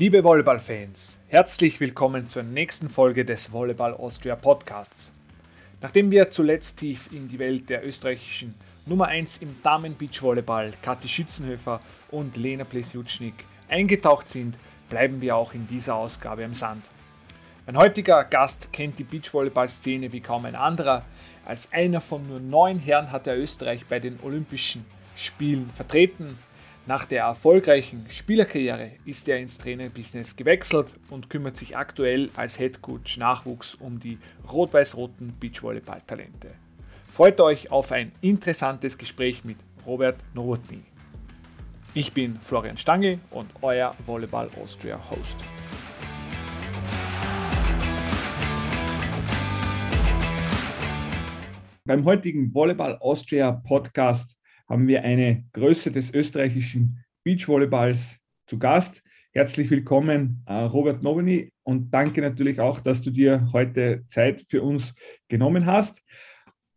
Liebe Volleyballfans, herzlich willkommen zur nächsten Folge des Volleyball Austria Podcasts. Nachdem wir zuletzt tief in die Welt der österreichischen Nummer 1 im Damen-Beachvolleyball Kathi Schützenhöfer und Lena Plesjutschnik eingetaucht sind, bleiben wir auch in dieser Ausgabe am Sand. Mein heutiger Gast kennt die Beachvolleyball-Szene wie kaum ein anderer. Als einer von nur neun Herren hat er Österreich bei den Olympischen Spielen vertreten nach der erfolgreichen Spielerkarriere ist er ins Trainerbusiness gewechselt und kümmert sich aktuell als Headcoach Nachwuchs um die rot-weiß-roten Beachvolleyball-Talente. Freut euch auf ein interessantes Gespräch mit Robert Nowotny. Ich bin Florian Stangl und euer Volleyball Austria Host. Beim heutigen Volleyball Austria Podcast haben wir eine Größe des österreichischen Beachvolleyballs zu Gast. Herzlich willkommen, äh, Robert Nowini, und danke natürlich auch, dass du dir heute Zeit für uns genommen hast.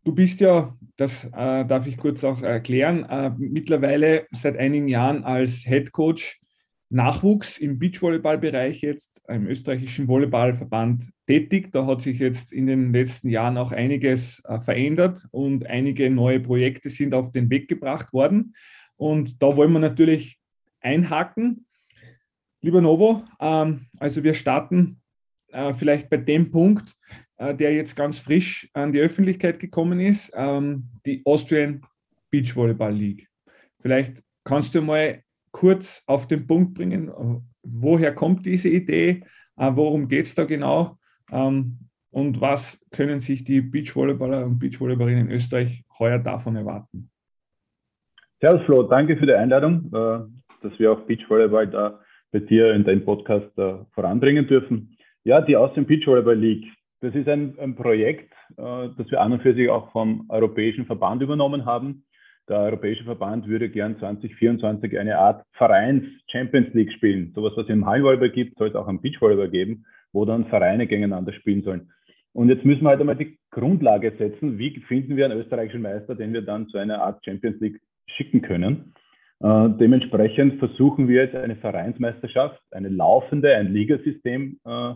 Du bist ja, das äh, darf ich kurz auch erklären, äh, mittlerweile seit einigen Jahren als Head Coach Nachwuchs im Beachvolleyballbereich jetzt im österreichischen Volleyballverband tätig. Da hat sich jetzt in den letzten Jahren auch einiges äh, verändert und einige neue Projekte sind auf den Weg gebracht worden. Und da wollen wir natürlich einhaken. Lieber Novo, ähm, also wir starten äh, vielleicht bei dem Punkt, äh, der jetzt ganz frisch an die Öffentlichkeit gekommen ist, ähm, die Austrian Beachvolleyball League. Vielleicht kannst du mal kurz auf den Punkt bringen? Woher kommt diese Idee? Äh, worum geht es da genau? Ähm, und was können sich die Beachvolleyballer und Beachvolleyballerinnen in Österreich heuer davon erwarten? Servus Flo, danke für die Einladung, äh, dass wir auch Beachvolleyball da bei dir in deinem Podcast äh, voranbringen dürfen. Ja, die Austrian Beachvolleyball League, das ist ein, ein Projekt, das wir an und für sich auch vom Europäischen Verband übernommen haben. Der Europäische Verband würde gern 2024 eine Art Vereins-Champions League spielen. Sowas, was es im Hallenvolleyball gibt, soll es auch am Beachvolleyball geben, wo dann Vereine gegeneinander spielen sollen. Und jetzt müssen wir halt einmal die Grundlage setzen. Wie finden wir einen österreichischen Meister, den wir dann zu einer Art Champions League schicken können? Äh, dementsprechend versuchen wir jetzt eine Vereinsmeisterschaft, eine laufende, ein Ligasystem äh,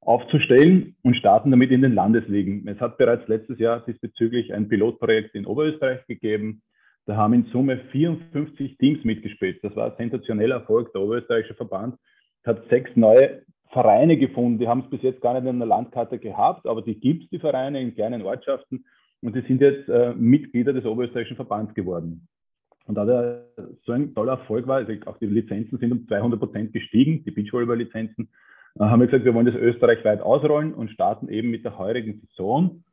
aufzustellen und starten damit in den Landesligen. Es hat bereits letztes Jahr diesbezüglich ein Pilotprojekt in Oberösterreich gegeben. Da haben in Summe 54 Teams mitgespielt. Das war ein sensationeller Erfolg. Der Oberösterreichische Verband hat sechs neue Vereine gefunden. Die haben es bis jetzt gar nicht in der Landkarte gehabt, aber die gibt es, die Vereine, in kleinen Ortschaften. Und die sind jetzt äh, Mitglieder des Oberösterreichischen Verbands geworden. Und da der so ein toller Erfolg war, also auch die Lizenzen sind um 200 Prozent gestiegen, die Beachvolleyball-Lizenzen, äh, haben wir gesagt, wir wollen das österreichweit ausrollen und starten eben mit der heurigen Saison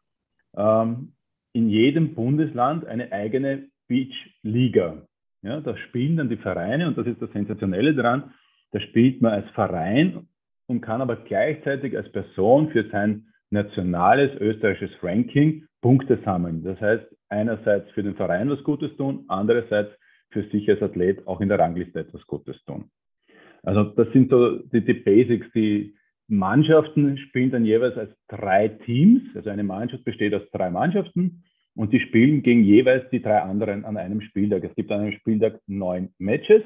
ähm, in jedem Bundesland eine eigene Beach Liga. Ja, da spielen dann die Vereine und das ist das Sensationelle daran, da spielt man als Verein und kann aber gleichzeitig als Person für sein nationales österreichisches Ranking Punkte sammeln. Das heißt, einerseits für den Verein was Gutes tun, andererseits für sich als Athlet auch in der Rangliste etwas Gutes tun. Also das sind so die, die Basics. Die Mannschaften spielen dann jeweils als drei Teams. Also eine Mannschaft besteht aus drei Mannschaften und die spielen gegen jeweils die drei anderen an einem Spieltag. Es gibt an einem Spieltag neun Matches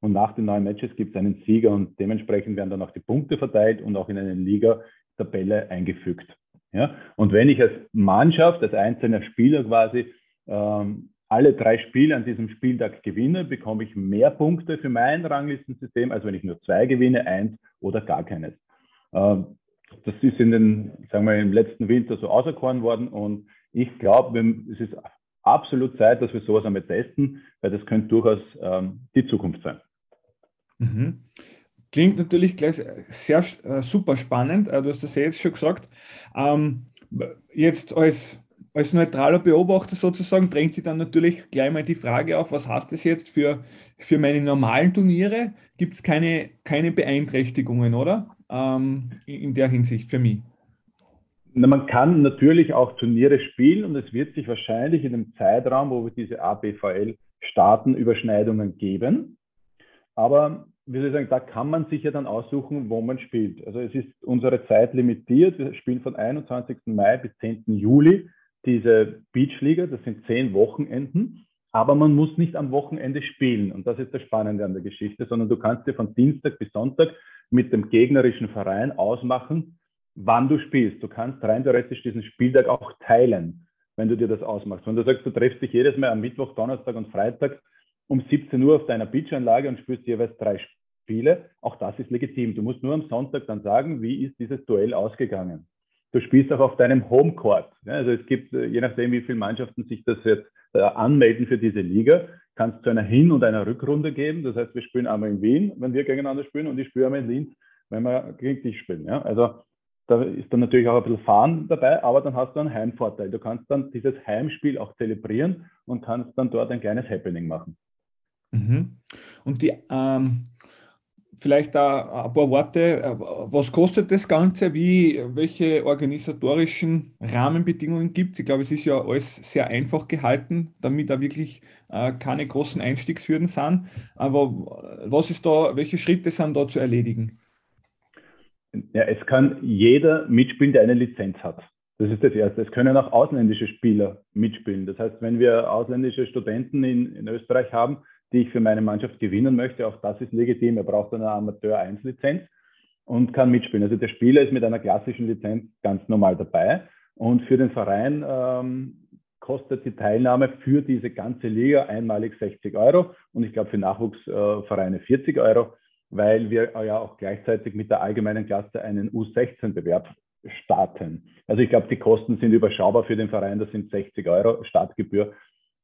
und nach den neun Matches gibt es einen Sieger und dementsprechend werden dann auch die Punkte verteilt und auch in eine Liga-Tabelle eingefügt. Ja? Und wenn ich als Mannschaft, als einzelner Spieler quasi ähm, alle drei Spiele an diesem Spieltag gewinne, bekomme ich mehr Punkte für mein Ranglistensystem, als wenn ich nur zwei gewinne, eins oder gar keines. Ähm, das ist in den, sagen wir, im letzten Winter so auserkoren worden und ich glaube, es ist absolut Zeit, dass wir sowas einmal testen, weil das könnte durchaus ähm, die Zukunft sein. Mhm. Klingt natürlich gleich sehr äh, super spannend. Äh, du hast das ja jetzt schon gesagt. Ähm, jetzt als, als neutraler Beobachter sozusagen drängt sich dann natürlich gleich mal die Frage auf, was heißt das jetzt für, für meine normalen Turniere? Gibt es keine, keine Beeinträchtigungen, oder? Ähm, in der Hinsicht für mich. Man kann natürlich auch Turniere spielen und es wird sich wahrscheinlich in dem Zeitraum, wo wir diese ABVL starten, Überschneidungen geben. Aber wie soll ich sagen, da kann man sich ja dann aussuchen, wo man spielt. Also es ist unsere Zeit limitiert. Wir spielen von 21. Mai bis 10. Juli diese Beachliga. Das sind zehn Wochenenden. aber man muss nicht am Wochenende spielen. Und das ist das Spannende an der Geschichte, sondern du kannst dir von Dienstag bis Sonntag mit dem gegnerischen Verein ausmachen, wann du spielst. Du kannst rein theoretisch diesen Spieltag auch teilen, wenn du dir das ausmachst. Wenn du sagst, du treffst dich jedes Mal am Mittwoch, Donnerstag und Freitag um 17 Uhr auf deiner Beachanlage und spielst jeweils drei Spiele, auch das ist legitim. Du musst nur am Sonntag dann sagen, wie ist dieses Duell ausgegangen. Du spielst auch auf deinem Homecourt. Also es gibt, äh, je nachdem, wie viele Mannschaften sich das jetzt äh, anmelden für diese Liga, kann es zu einer Hin- und einer Rückrunde geben. Das heißt, wir spielen einmal in Wien, wenn wir gegeneinander spielen, und ich spiele einmal in Linz, wenn wir gegen dich spielen. Ja? Also da ist dann natürlich auch ein bisschen Fahren dabei, aber dann hast du einen Heimvorteil. Du kannst dann dieses Heimspiel auch zelebrieren und kannst dann dort ein kleines Happening machen. Mhm. Und die, ähm, vielleicht da ein paar Worte. Was kostet das Ganze? Wie, welche organisatorischen Rahmenbedingungen gibt es? Ich glaube, es ist ja alles sehr einfach gehalten, damit da wirklich äh, keine großen Einstiegshürden sind. Aber was ist da, welche Schritte sind da zu erledigen? Ja, es kann jeder mitspielen, der eine Lizenz hat. Das ist das Erste. Es können auch ausländische Spieler mitspielen. Das heißt, wenn wir ausländische Studenten in, in Österreich haben, die ich für meine Mannschaft gewinnen möchte. Auch das ist legitim. Er braucht eine Amateur-1-Lizenz und kann mitspielen. Also der Spieler ist mit einer klassischen Lizenz ganz normal dabei. Und für den Verein ähm, kostet die Teilnahme für diese ganze Liga einmalig 60 Euro und ich glaube für Nachwuchsvereine 40 Euro, weil wir ja auch gleichzeitig mit der allgemeinen Klasse einen U16-Bewerb starten. Also ich glaube, die Kosten sind überschaubar für den Verein, das sind 60 Euro Startgebühr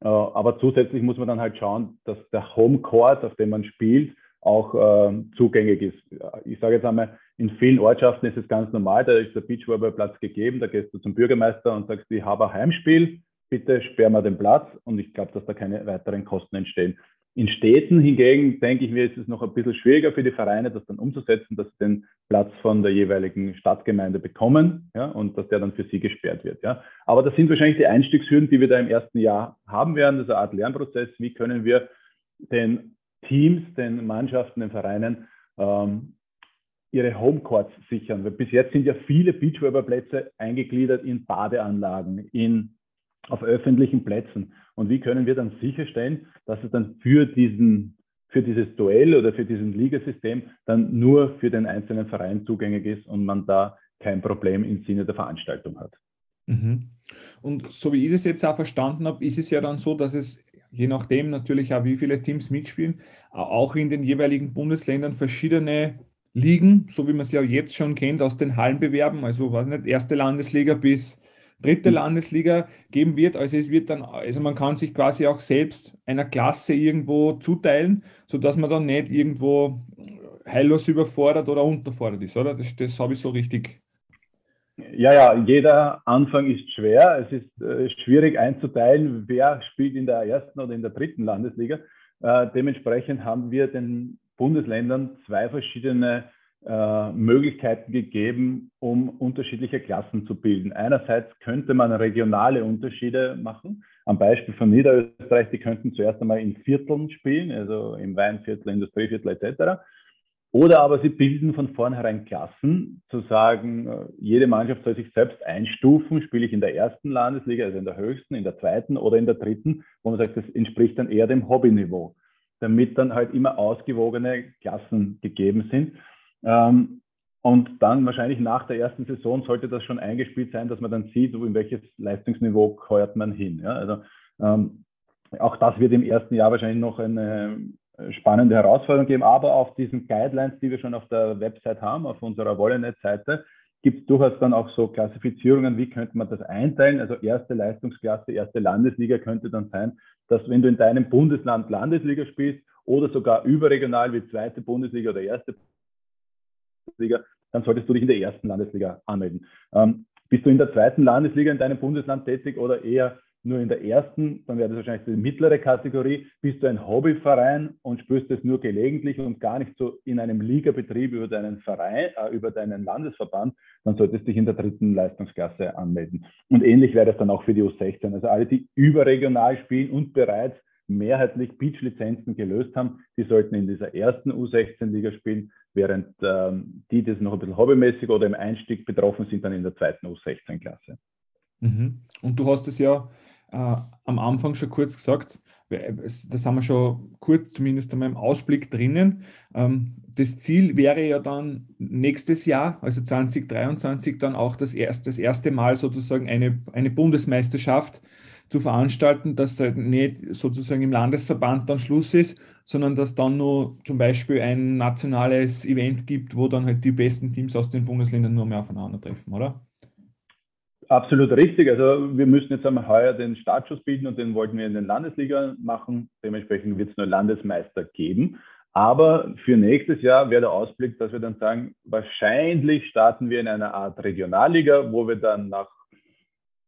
äh, aber zusätzlich muss man dann halt schauen, dass der Home Court, auf dem man spielt, auch äh, zugänglich ist. Ich sage jetzt einmal, in vielen Ortschaften ist es ganz normal, da ist der Beachvolleyballplatz gegeben, da gehst du zum Bürgermeister und sagst, ich habe ein Heimspiel, bitte sperr mal den Platz und ich glaube, dass da keine weiteren Kosten entstehen. In Städten hingegen, denke ich mir, ist es noch ein bisschen schwieriger für die Vereine, das dann umzusetzen, dass sie den Platz von der jeweiligen Stadtgemeinde bekommen ja, und dass der dann für sie gesperrt wird. Ja. Aber das sind wahrscheinlich die Einstiegshürden, die wir da im ersten Jahr haben werden. Das ist eine Art Lernprozess. Wie können wir den Teams, den Mannschaften, den Vereinen ähm, ihre Homecourts sichern? Weil bis jetzt sind ja viele Beachvolleyballplätze eingegliedert in Badeanlagen, in auf öffentlichen Plätzen. Und wie können wir dann sicherstellen, dass es dann für diesen für dieses Duell oder für diesen Ligasystem dann nur für den einzelnen Verein zugänglich ist und man da kein Problem im Sinne der Veranstaltung hat. Mhm. Und so wie ich das jetzt auch verstanden habe, ist es ja dann so, dass es je nachdem natürlich auch, wie viele Teams mitspielen, auch in den jeweiligen Bundesländern verschiedene Ligen, so wie man sie ja jetzt schon kennt aus den Hallenbewerben, also weiß nicht, erste Landesliga bis dritte mhm. Landesliga geben wird. Also es wird dann, also man kann sich quasi auch selbst einer Klasse irgendwo zuteilen, sodass man dann nicht irgendwo heillos überfordert oder unterfordert ist, oder? Das, das habe ich so richtig. Ja, ja, jeder Anfang ist schwer. Es ist äh, schwierig einzuteilen, wer spielt in der ersten oder in der dritten Landesliga. Äh, dementsprechend haben wir den Bundesländern zwei verschiedene äh, Möglichkeiten gegeben, um unterschiedliche Klassen zu bilden. Einerseits könnte man regionale Unterschiede machen. Am Beispiel von Niederösterreich, die könnten zuerst einmal in Vierteln spielen, also im Weinviertel, Industrieviertel etc. Oder aber sie bilden von vornherein Klassen, zu sagen, äh, jede Mannschaft soll sich selbst einstufen, spiele ich in der ersten Landesliga, also in der höchsten, in der zweiten oder in der dritten, wo man sagt, das entspricht dann eher dem Hobbyniveau, damit dann halt immer ausgewogene Klassen gegeben sind. Ähm, und dann wahrscheinlich nach der ersten Saison sollte das schon eingespielt sein, dass man dann sieht, in welches Leistungsniveau heuert man hin. Ja? Also ähm, auch das wird im ersten Jahr wahrscheinlich noch eine äh, spannende Herausforderung geben. Aber auf diesen Guidelines, die wir schon auf der Website haben, auf unserer Wollenet-Seite, gibt es durchaus dann auch so Klassifizierungen, wie könnte man das einteilen. Also erste Leistungsklasse, erste Landesliga könnte dann sein, dass wenn du in deinem Bundesland Landesliga spielst oder sogar überregional wie zweite Bundesliga oder erste Bundesliga, dann solltest du dich in der ersten Landesliga anmelden. Ähm, bist du in der zweiten Landesliga in deinem Bundesland tätig oder eher nur in der ersten, dann wäre das wahrscheinlich die mittlere Kategorie. Bist du ein Hobbyverein und spürst es nur gelegentlich und gar nicht so in einem Ligabetrieb über deinen Verein, äh, über deinen Landesverband, dann solltest du dich in der dritten Leistungsklasse anmelden. Und ähnlich wäre das dann auch für die U16. Also alle, die überregional spielen und bereits mehrheitlich Beach-Lizenzen gelöst haben, die sollten in dieser ersten U16-Liga spielen, während ähm, die, die noch ein bisschen hobbymäßig oder im Einstieg betroffen sind, dann in der zweiten U16-Klasse. Mhm. Und du hast es ja äh, am Anfang schon kurz gesagt, das haben wir schon kurz zumindest einmal im Ausblick drinnen. Ähm, das Ziel wäre ja dann nächstes Jahr, also 2023, dann auch das erste, das erste Mal sozusagen eine, eine Bundesmeisterschaft zu veranstalten, dass halt nicht sozusagen im Landesverband dann Schluss ist, sondern dass dann nur zum Beispiel ein nationales Event gibt, wo dann halt die besten Teams aus den Bundesländern nur mehr aufeinandertreffen, oder? Absolut richtig. Also wir müssen jetzt einmal heuer den Startschuss bilden und den wollten wir in den Landesliga machen. Dementsprechend wird es nur Landesmeister geben. Aber für nächstes Jahr wäre der Ausblick, dass wir dann sagen, wahrscheinlich starten wir in einer Art Regionalliga, wo wir dann nach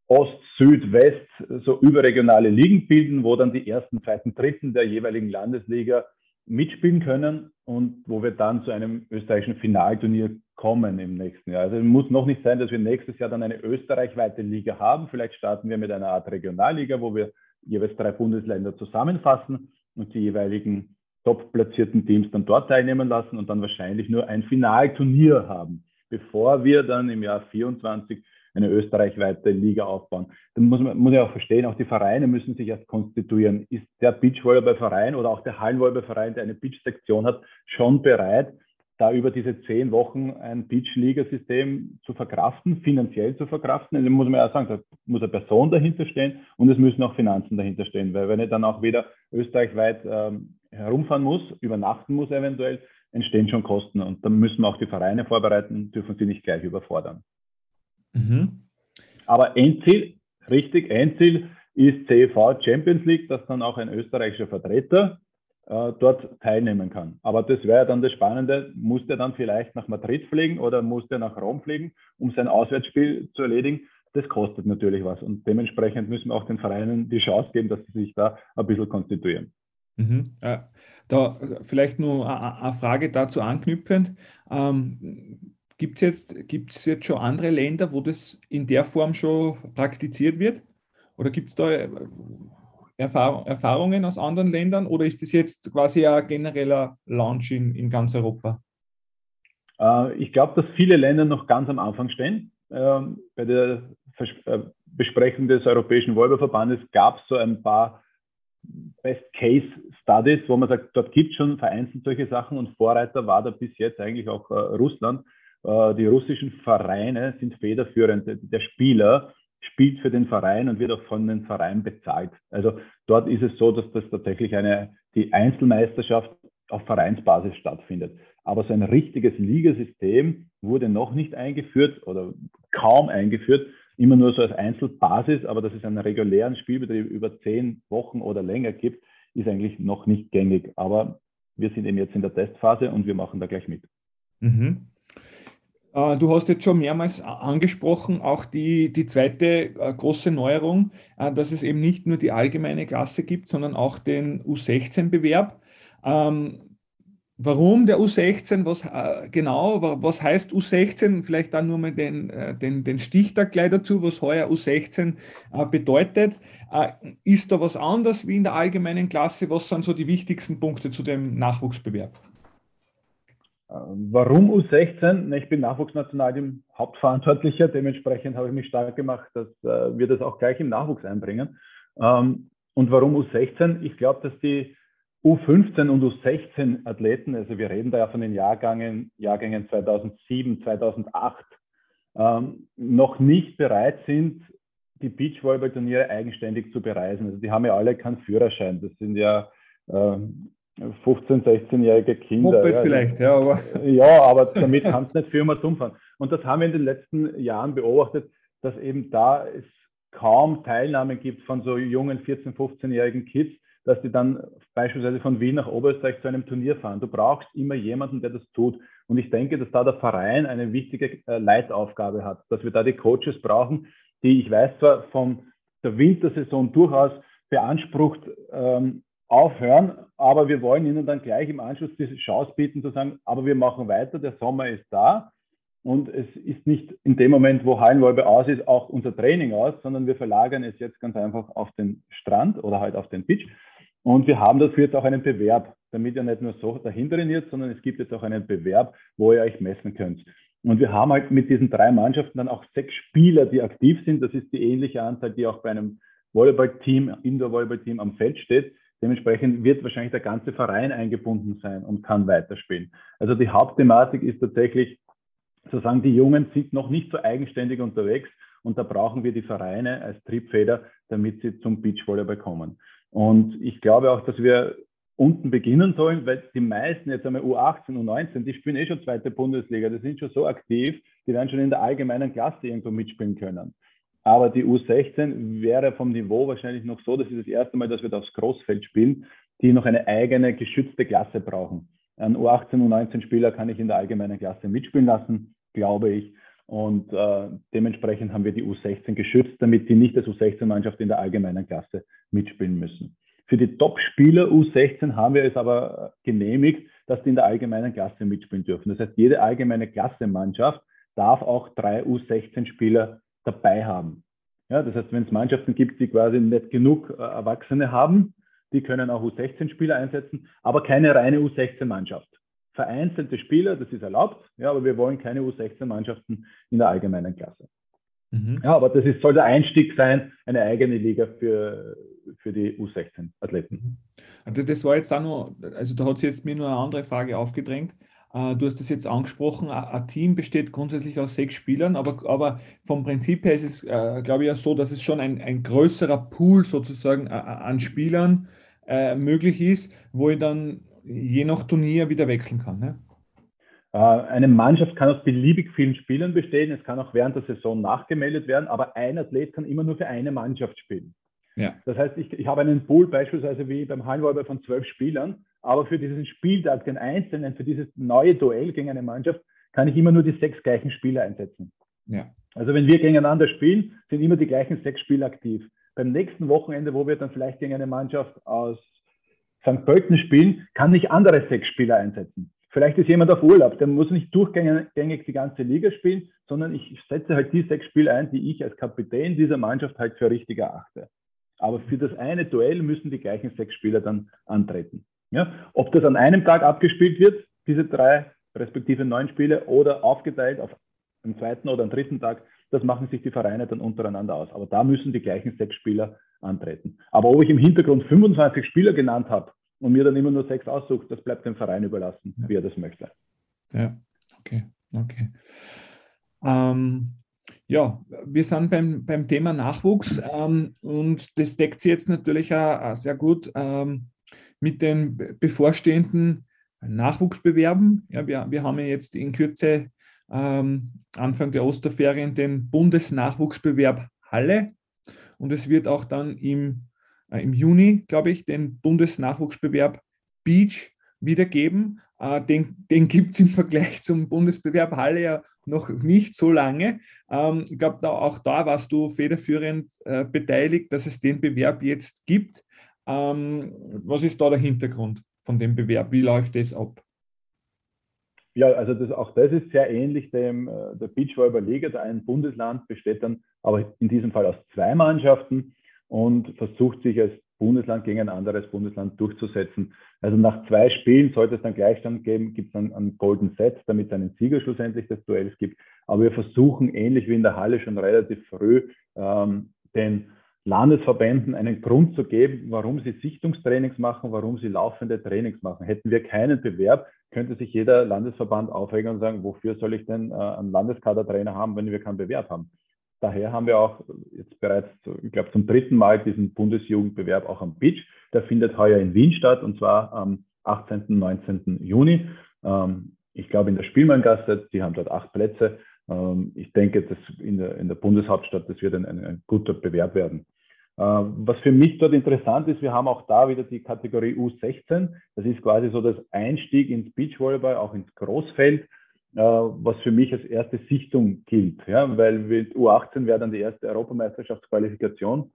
Ost, Süd, West so überregionale Ligen bilden, wo dann die ersten, zweiten, dritten der jeweiligen Landesliga mitspielen können und wo wir dann zu einem österreichischen Finalturnier kommen im nächsten Jahr. Also es muss noch nicht sein, dass wir nächstes Jahr dann eine österreichweite Liga haben. Vielleicht starten wir mit einer Art Regionalliga, wo wir jeweils drei Bundesländer zusammenfassen und die jeweiligen top platzierten Teams dann dort teilnehmen lassen und dann wahrscheinlich nur ein Finalturnier haben, bevor wir dann im Jahr 24 eine österreichweite Liga aufbauen. Dann muss man muss ja auch verstehen, auch die Vereine müssen sich erst konstituieren. Ist der Beachvolleyballverein oder auch der Hallenvolleyballverein, der eine Beachsektion hat, schon bereit, da über diese zehn Wochen ein Beach-Liga-System zu verkraften, finanziell zu verkraften. Dann muss man ja sagen, da muss eine Person dahinter stehen und es müssen auch Finanzen dahinter stehen, weil wenn ich dann auch wieder österreichweit ähm, herumfahren muss, übernachten muss eventuell, entstehen schon Kosten und dann müssen wir auch die Vereine vorbereiten, dürfen sie nicht gleich überfordern. Mhm. Aber Endziel, richtig, Endziel ist CEV Champions League, dass dann auch ein österreichischer Vertreter äh, dort teilnehmen kann. Aber das wäre dann das Spannende, muss der dann vielleicht nach Madrid fliegen oder muss der nach Rom fliegen, um sein Auswärtsspiel zu erledigen? Das kostet natürlich was und dementsprechend müssen wir auch den Vereinen die Chance geben, dass sie sich da ein bisschen konstituieren. Mhm. Äh, da vielleicht nur eine Frage dazu anknüpfend. Ähm, Gibt es jetzt, gibt's jetzt schon andere Länder, wo das in der Form schon praktiziert wird? Oder gibt es da äh, Erfahrung, Erfahrungen aus anderen Ländern? Oder ist das jetzt quasi ein genereller Launch in, in ganz Europa? Äh, ich glaube, dass viele Länder noch ganz am Anfang stehen. Ähm, bei der äh, Besprechung des Europäischen Volleyballverbandes gab es so ein paar Best-Case-Studies, wo man sagt, dort gibt es schon vereinzelt solche Sachen und Vorreiter war da bis jetzt eigentlich auch Russland. Äh, die russischen Vereine sind federführend. Der Spieler spielt für den Verein und wird auch von dem Verein bezahlt. Also dort ist es so, dass das tatsächlich eine, die Einzelmeisterschaft auf Vereinsbasis stattfindet. Aber so ein richtiges Ligasystem wurde noch nicht eingeführt oder kaum eingeführt, immer nur so als Einzelbasis, aber dass es einen regulären Spielbetrieb über zehn Wochen oder länger gibt, ist eigentlich noch nicht gängig. Aber wir sind eben jetzt in der Testphase und wir machen da gleich mit. Mhm. Äh, du hast jetzt schon mehrmals angesprochen, auch die, die zweite äh, große Neuerung, äh, dass es eben nicht nur die allgemeine Klasse gibt, sondern auch den U16-Bewerb. Ähm, warum der U16? Was genau? Was heißt U16? Vielleicht dann nur mal den, den, den Stichtag gleich dazu, was heuer U16 bedeutet. Ist da was anders wie in der allgemeinen Klasse? Was sind so die wichtigsten Punkte zu dem Nachwuchsbewerb? Warum U16? Ich bin Nachwuchsnationalteam Hauptverantwortlicher, dementsprechend habe ich mich stark gemacht, dass äh, wir das auch gleich im Nachwuchs einbringen. Ähm, und warum U16? Ich glaube, dass die U15 und U16 Athleten, also wir reden da ja von den Jahrgängen, Jahrgängen 2007, 2008, ähm, noch nicht bereit sind, die Beachvolleyball-Turniere eigenständig zu bereisen. Also die haben ja alle keinen Führerschein. Das sind ja ähm, 15-, 16-jährige Kinder. Moped ja, vielleicht, ja, aber. Ja, aber damit kannst du nicht für immer umfahren. Und das haben wir in den letzten Jahren beobachtet, dass eben da es kaum Teilnahme gibt von so jungen 14-, 15-jährigen Kids, dass die dann beispielsweise von Wien nach Oberösterreich zu einem Turnier fahren. Du brauchst immer jemanden, der das tut. Und ich denke, dass da der Verein eine wichtige äh, Leitaufgabe hat, dass wir da die Coaches brauchen, die, ich weiß zwar von der Wintersaison durchaus beansprucht, ähm, aufhören, aber wir wollen ihnen dann gleich im Anschluss diese Chance bieten zu sagen, aber wir machen weiter, der Sommer ist da und es ist nicht in dem Moment, wo Hallenwolbe aus ist, auch unser Training aus, sondern wir verlagern es jetzt ganz einfach auf den Strand oder halt auf den Pitch und wir haben dafür jetzt auch einen Bewerb, damit ihr nicht nur so dahin trainiert, sondern es gibt jetzt auch einen Bewerb, wo ihr euch messen könnt. Und wir haben halt mit diesen drei Mannschaften dann auch sechs Spieler, die aktiv sind. Das ist die ähnliche Anzahl, die auch bei einem Volleyballteam, Indoor-Volleyballteam am Feld steht Dementsprechend wird wahrscheinlich der ganze Verein eingebunden sein und kann weiterspielen. Also die Hauptthematik ist tatsächlich, sozusagen, die Jungen sind noch nicht so eigenständig unterwegs und da brauchen wir die Vereine als Triebfeder, damit sie zum Beachvolleyball kommen. Und ich glaube auch, dass wir unten beginnen sollen, weil die meisten jetzt einmal U18, U19, die spielen eh schon zweite Bundesliga, die sind schon so aktiv, die werden schon in der allgemeinen Klasse irgendwo mitspielen können. Aber die U16 wäre vom Niveau wahrscheinlich noch so, das ist das erste Mal, dass wir da aufs Großfeld spielen, die noch eine eigene geschützte Klasse brauchen. Ein U18, U19 Spieler kann ich in der allgemeinen Klasse mitspielen lassen, glaube ich. Und äh, dementsprechend haben wir die U16 geschützt, damit die nicht als U16-Mannschaft in der allgemeinen Klasse mitspielen müssen. Für die Top-Spieler U16 haben wir es aber genehmigt, dass die in der allgemeinen Klasse mitspielen dürfen. Das heißt, jede allgemeine Klasse-Mannschaft darf auch drei U16-Spieler dabei haben. Ja, das heißt, wenn es Mannschaften gibt, die quasi nicht genug äh, Erwachsene haben, die können auch U16-Spieler einsetzen, aber keine reine U16-Mannschaft. Vereinzelte Spieler, das ist erlaubt, ja, aber wir wollen keine U16-Mannschaften in der allgemeinen Klasse. Mhm. Ja, aber das ist, soll der Einstieg sein, eine eigene Liga für, für die U16-Athleten. Mhm. Also das war jetzt auch noch, also da hat sich jetzt mir nur eine andere Frage aufgedrängt. Äh, du hast das jetzt angesprochen, ein Team besteht grundsätzlich aus sechs Spielern, aber, aber vom Prinzip her ist es, äh, glaube ich, ja so, dass es schon ein, ein größerer Pool sozusagen äh, an Spielern äh, möglich ist, wo ich dann je nach Turnier wieder wechseln kann. Ne? Eine Mannschaft kann aus beliebig vielen Spielern bestehen. Es kann auch während der Saison nachgemeldet werden, aber ein Athlet kann immer nur für eine Mannschaft spielen. Ja. Das heißt, ich, ich habe einen Pool beispielsweise wie beim Hallenvolleyball von zwölf Spielern, aber für diesen Spieltag, den einzelnen, für dieses neue Duell gegen eine Mannschaft, kann ich immer nur die sechs gleichen Spieler einsetzen. Ja. Also wenn wir gegeneinander spielen, sind immer die gleichen sechs Spieler aktiv. Beim nächsten Wochenende, wo wir dann vielleicht gegen eine Mannschaft aus St. Pölten spielen, kann ich andere sechs Spieler einsetzen. Vielleicht ist jemand auf Urlaub, der muss nicht durchgängig die ganze Liga spielen, sondern ich setze halt die sechs Spiele ein, die ich als Kapitän dieser Mannschaft halt für richtig erachte. Aber für das eine Duell müssen die gleichen sechs Spieler dann antreten. Ja? Ob das an einem Tag abgespielt wird, diese drei respektive neun Spiele, oder aufgeteilt auf einen zweiten oder einen dritten Tag, das machen sich die Vereine dann untereinander aus. Aber da müssen die gleichen sechs Spieler antreten. Aber ob ich im Hintergrund 25 Spieler genannt habe und mir dann immer nur sechs aussucht, das bleibt dem Verein überlassen, ja. wie er das möchte. Ja, okay, okay. Ähm, ja, wir sind beim, beim Thema Nachwuchs ähm, und das deckt sich jetzt natürlich auch, auch sehr gut ähm, mit den bevorstehenden Nachwuchsbewerben. Ja, wir, wir haben ja jetzt in Kürze ähm, Anfang der Osterferien den Bundesnachwuchsbewerb Halle und es wird auch dann im, äh, im Juni, glaube ich, den Bundesnachwuchsbewerb Beach wiedergeben. Äh, den den gibt es im Vergleich zum Bundesbewerb Halle ja noch nicht so lange. Ähm, ich glaube, da, auch da warst du federführend äh, beteiligt, dass es den Bewerb jetzt gibt. Ähm, was ist da der Hintergrund von dem Bewerb? Wie läuft das ab? Ja, also das, auch das ist sehr ähnlich dem äh, der Beachvolleyball Liga. Da ein Bundesland besteht dann aber in diesem Fall aus zwei Mannschaften und versucht sich als Bundesland gegen ein anderes Bundesland durchzusetzen. Also nach zwei Spielen sollte es dann Gleichstand geben, gibt es dann einen Golden Set, damit es einen Sieger schlussendlich des Duells gibt. Aber wir versuchen ähnlich wie in der Halle schon relativ früh ähm, den Landesverbänden einen Grund zu geben, warum sie Sichtungstrainings machen, warum sie laufende Trainings machen. Hätten wir keinen Bewerb, könnte sich jeder Landesverband aufregen und sagen, wofür soll ich denn äh, einen Landeskadertrainer haben, wenn wir keinen Bewerb haben? Daher haben wir auch jetzt bereits, ich glaube, zum dritten Mal diesen Bundesjugendbewerb auch am Beach. Der findet heuer in Wien statt und zwar am 18. und 19. Juni. Ähm, ich glaube, in der Spielmanngasse, die haben dort acht Plätze. Ähm, ich denke, dass in der, in der Bundeshauptstadt, das wird ein, ein, ein guter Bewerb werden. Ähm, was für mich dort interessant ist, wir haben auch da wieder die Kategorie U16. Das ist quasi so das Einstieg ins Beachvolleyball, auch ins Großfeld. Äh, was für mich als erste Sichtung gilt. Ja, weil mit U18 wäre dann die erste Europameisterschaftsqualifikation.